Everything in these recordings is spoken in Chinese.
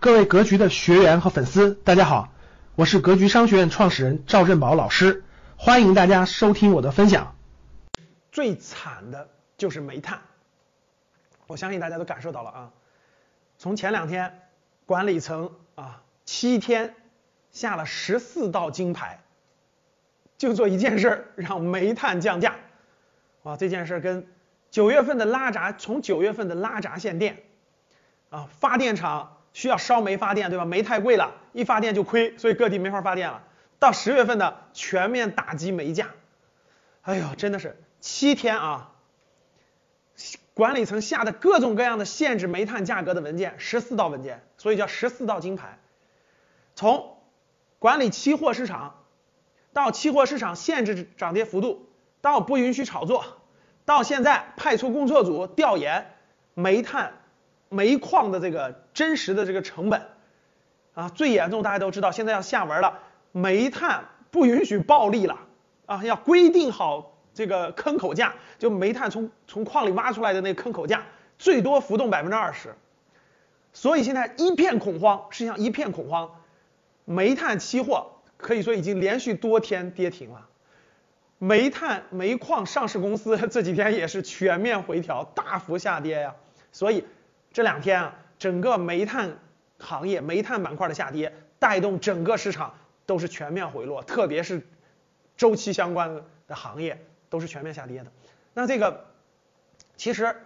各位格局的学员和粉丝，大家好，我是格局商学院创始人赵振宝老师，欢迎大家收听我的分享。最惨的就是煤炭，我相信大家都感受到了啊。从前两天管理层啊七天下了十四道金牌，就做一件事，让煤炭降价。啊，这件事跟九月份的拉闸，从九月份的拉闸限电啊，发电厂。需要烧煤发电，对吧？煤太贵了，一发电就亏，所以各地没法发电了。到十月份呢全面打击煤价，哎呦，真的是七天啊！管理层下的各种各样的限制煤炭价格的文件，十四道文件，所以叫十四道金牌。从管理期货市场，到期货市场限制涨跌幅度，到不允许炒作，到现在派出工作组调研煤炭。煤矿的这个真实的这个成本。啊，最严重大家都知道，现在要下文了，煤炭不允许暴利了啊，要规定好这个坑口价，就煤炭从从矿里挖出来的那个坑口价，最多浮动百分之二十，所以现在一片恐慌，实际上一片恐慌，煤炭期货可以说已经连续多天跌停了，煤炭煤矿上市公司 这几天也是全面回调，大幅下跌呀，所以。这两天啊，整个煤炭行业、煤炭板块的下跌，带动整个市场都是全面回落，特别是周期相关的行业都是全面下跌的。那这个其实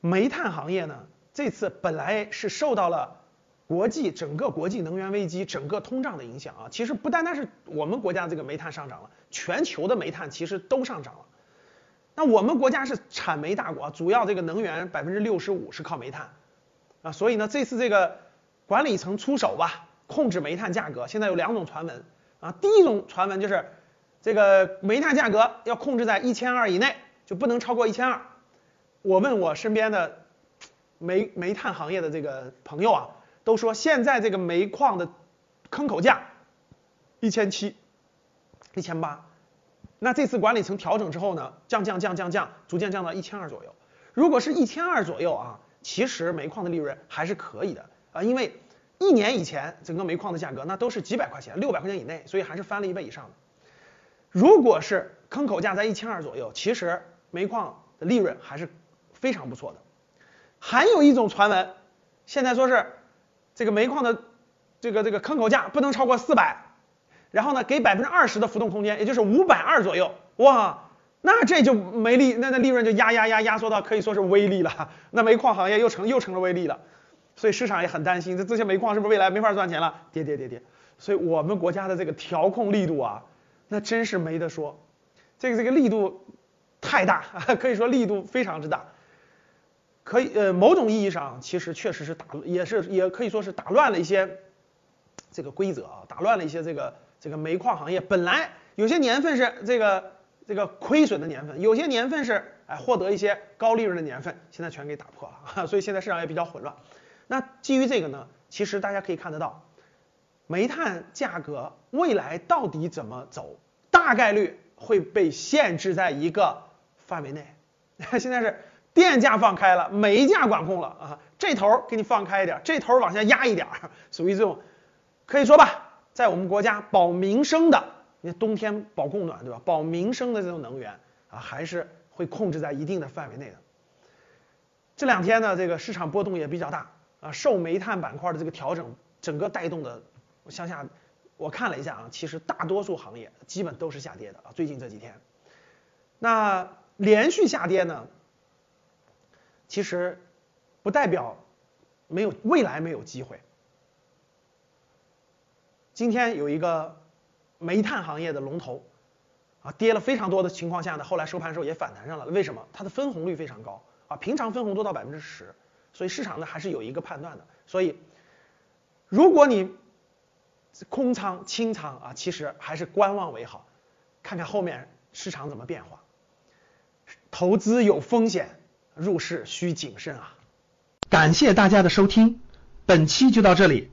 煤炭行业呢，这次本来是受到了国际整个国际能源危机、整个通胀的影响啊，其实不单单是我们国家这个煤炭上涨了，全球的煤炭其实都上涨了。那我们国家是产煤大国，主要这个能源百分之六十五是靠煤炭啊，所以呢，这次这个管理层出手吧，控制煤炭价格。现在有两种传闻啊，第一种传闻就是这个煤炭价格要控制在一千二以内，就不能超过一千二。我问我身边的煤煤炭行业的这个朋友啊，都说现在这个煤矿的坑口价一千七、一千八。那这次管理层调整之后呢，降降降降降，逐渐降到一千二左右。如果是一千二左右啊，其实煤矿的利润还是可以的啊，因为一年以前整个煤矿的价格那都是几百块钱，六百块钱以内，所以还是翻了一倍以上的。如果是坑口价在一千二左右，其实煤矿的利润还是非常不错的。还有一种传闻，现在说是这个煤矿的这个这个坑口价不能超过四百。然后呢，给百分之二十的浮动空间，也就是五百二左右，哇，那这就没利，那那利润就压压压压缩到可以说是微利了，那煤矿行业又成又成了微利了，所以市场也很担心，这这些煤矿是不是未来没法赚钱了？跌跌跌跌，所以我们国家的这个调控力度啊，那真是没得说，这个这个力度太大，可以说力度非常之大，可以呃某种意义上其实确实是打也是也可以说是打乱了一些这个规则啊，打乱了一些这个。这个煤矿行业本来有些年份是这个这个亏损的年份，有些年份是哎获得一些高利润的年份，现在全给打破了，所以现在市场也比较混乱。那基于这个呢，其实大家可以看得到，煤炭价格未来到底怎么走，大概率会被限制在一个范围内。现在是电价放开了，煤价管控了啊，这头给你放开一点，这头往下压一点，属于这种可以说吧。在我们国家保民生的，你冬天保供暖，对吧？保民生的这种能源啊，还是会控制在一定的范围内的。这两天呢，这个市场波动也比较大啊，受煤炭板块的这个调整，整个带动的，向下我看了一下啊，其实大多数行业基本都是下跌的啊。最近这几天，那连续下跌呢，其实不代表没有未来没有机会。今天有一个煤炭行业的龙头啊，跌了非常多的情况下呢，后来收盘时候也反弹上了。为什么？它的分红率非常高啊，平常分红都到百分之十，所以市场呢还是有一个判断的。所以，如果你空仓清仓啊，其实还是观望为好，看看后面市场怎么变化。投资有风险，入市需谨慎啊。感谢大家的收听，本期就到这里。